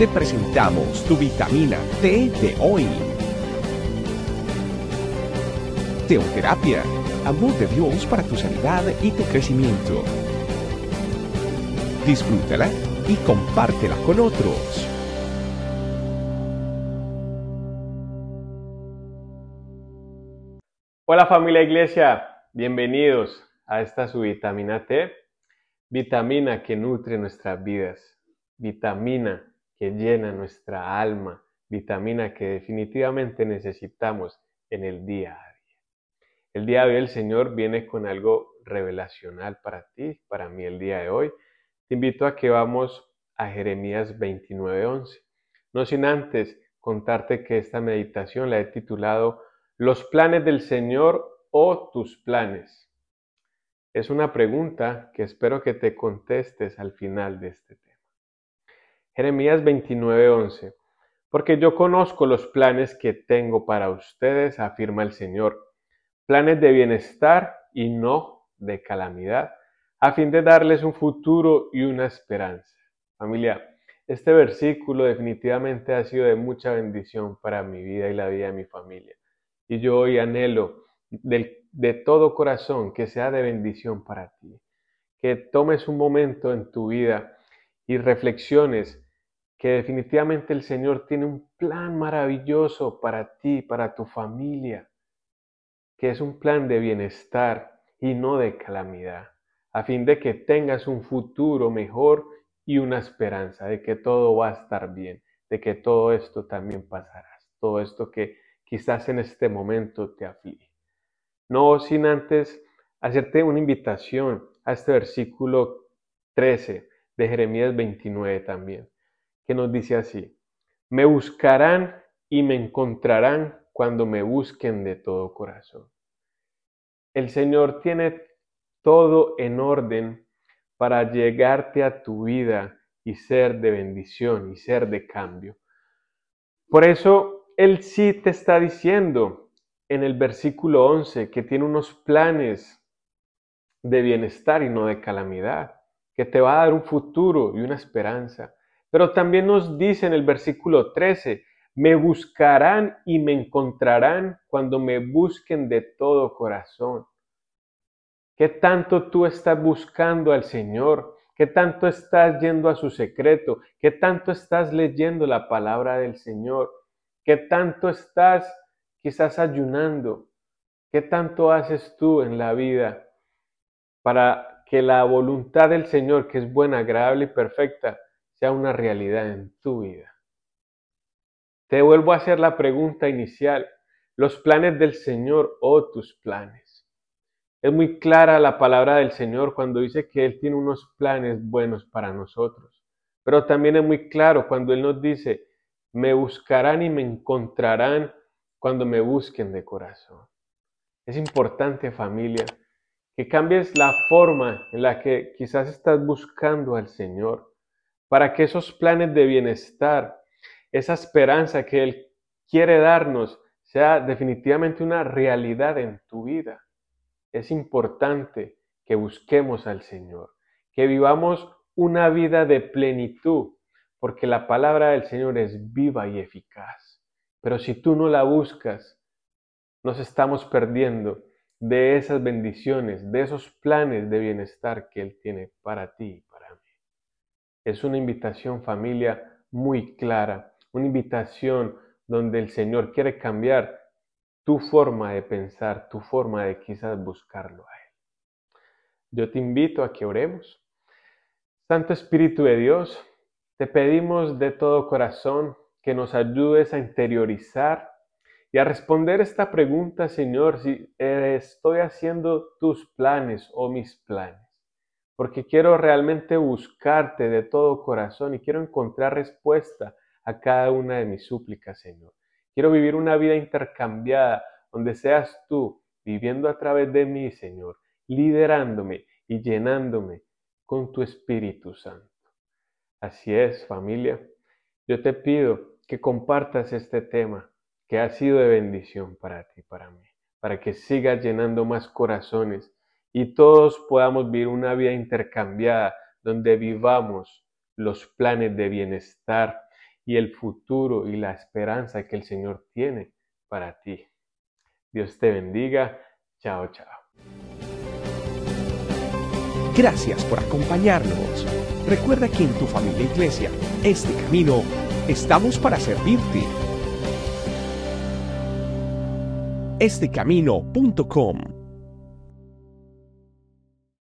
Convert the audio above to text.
te presentamos tu vitamina T de hoy. Teoterapia, amor de Dios para tu sanidad y tu crecimiento. Disfrútala y compártela con otros. Hola familia iglesia, bienvenidos a esta su vitamina T, vitamina que nutre nuestras vidas, vitamina que llena nuestra alma, vitamina que definitivamente necesitamos en el día a día. El día de hoy el Señor viene con algo revelacional para ti, para mí el día de hoy. Te invito a que vamos a Jeremías 29:11. No sin antes contarte que esta meditación la he titulado Los planes del Señor o tus planes. Es una pregunta que espero que te contestes al final de este tema. Jeremías 29:11. Porque yo conozco los planes que tengo para ustedes, afirma el Señor, planes de bienestar y no de calamidad, a fin de darles un futuro y una esperanza. Familia, este versículo definitivamente ha sido de mucha bendición para mi vida y la vida de mi familia. Y yo hoy anhelo de, de todo corazón que sea de bendición para ti. Que tomes un momento en tu vida y reflexiones que definitivamente el Señor tiene un plan maravilloso para ti, para tu familia, que es un plan de bienestar y no de calamidad, a fin de que tengas un futuro mejor y una esperanza de que todo va a estar bien, de que todo esto también pasará, todo esto que quizás en este momento te aflige. No sin antes hacerte una invitación a este versículo 13 de Jeremías 29 también que nos dice así, me buscarán y me encontrarán cuando me busquen de todo corazón. El Señor tiene todo en orden para llegarte a tu vida y ser de bendición y ser de cambio. Por eso Él sí te está diciendo en el versículo 11 que tiene unos planes de bienestar y no de calamidad, que te va a dar un futuro y una esperanza. Pero también nos dice en el versículo 13, me buscarán y me encontrarán cuando me busquen de todo corazón. ¿Qué tanto tú estás buscando al Señor? ¿Qué tanto estás yendo a su secreto? ¿Qué tanto estás leyendo la palabra del Señor? ¿Qué tanto estás quizás ayunando? ¿Qué tanto haces tú en la vida para que la voluntad del Señor, que es buena, agradable y perfecta, sea una realidad en tu vida. Te vuelvo a hacer la pregunta inicial, los planes del Señor o tus planes. Es muy clara la palabra del Señor cuando dice que Él tiene unos planes buenos para nosotros, pero también es muy claro cuando Él nos dice, me buscarán y me encontrarán cuando me busquen de corazón. Es importante familia que cambies la forma en la que quizás estás buscando al Señor para que esos planes de bienestar, esa esperanza que Él quiere darnos, sea definitivamente una realidad en tu vida. Es importante que busquemos al Señor, que vivamos una vida de plenitud, porque la palabra del Señor es viva y eficaz. Pero si tú no la buscas, nos estamos perdiendo de esas bendiciones, de esos planes de bienestar que Él tiene para ti es una invitación familia muy clara, una invitación donde el Señor quiere cambiar tu forma de pensar, tu forma de quizás buscarlo a Él. Yo te invito a que oremos. Santo Espíritu de Dios, te pedimos de todo corazón que nos ayudes a interiorizar y a responder esta pregunta, Señor, si estoy haciendo tus planes o mis planes porque quiero realmente buscarte de todo corazón y quiero encontrar respuesta a cada una de mis súplicas, Señor. Quiero vivir una vida intercambiada donde seas tú viviendo a través de mí, Señor, liderándome y llenándome con tu Espíritu Santo. Así es, familia. Yo te pido que compartas este tema que ha sido de bendición para ti, para mí, para que sigas llenando más corazones y todos podamos vivir una vida intercambiada donde vivamos los planes de bienestar y el futuro y la esperanza que el Señor tiene para ti. Dios te bendiga. Chao, chao. Gracias por acompañarnos. Recuerda que en tu familia iglesia, este camino, estamos para servirte. Estecamino.com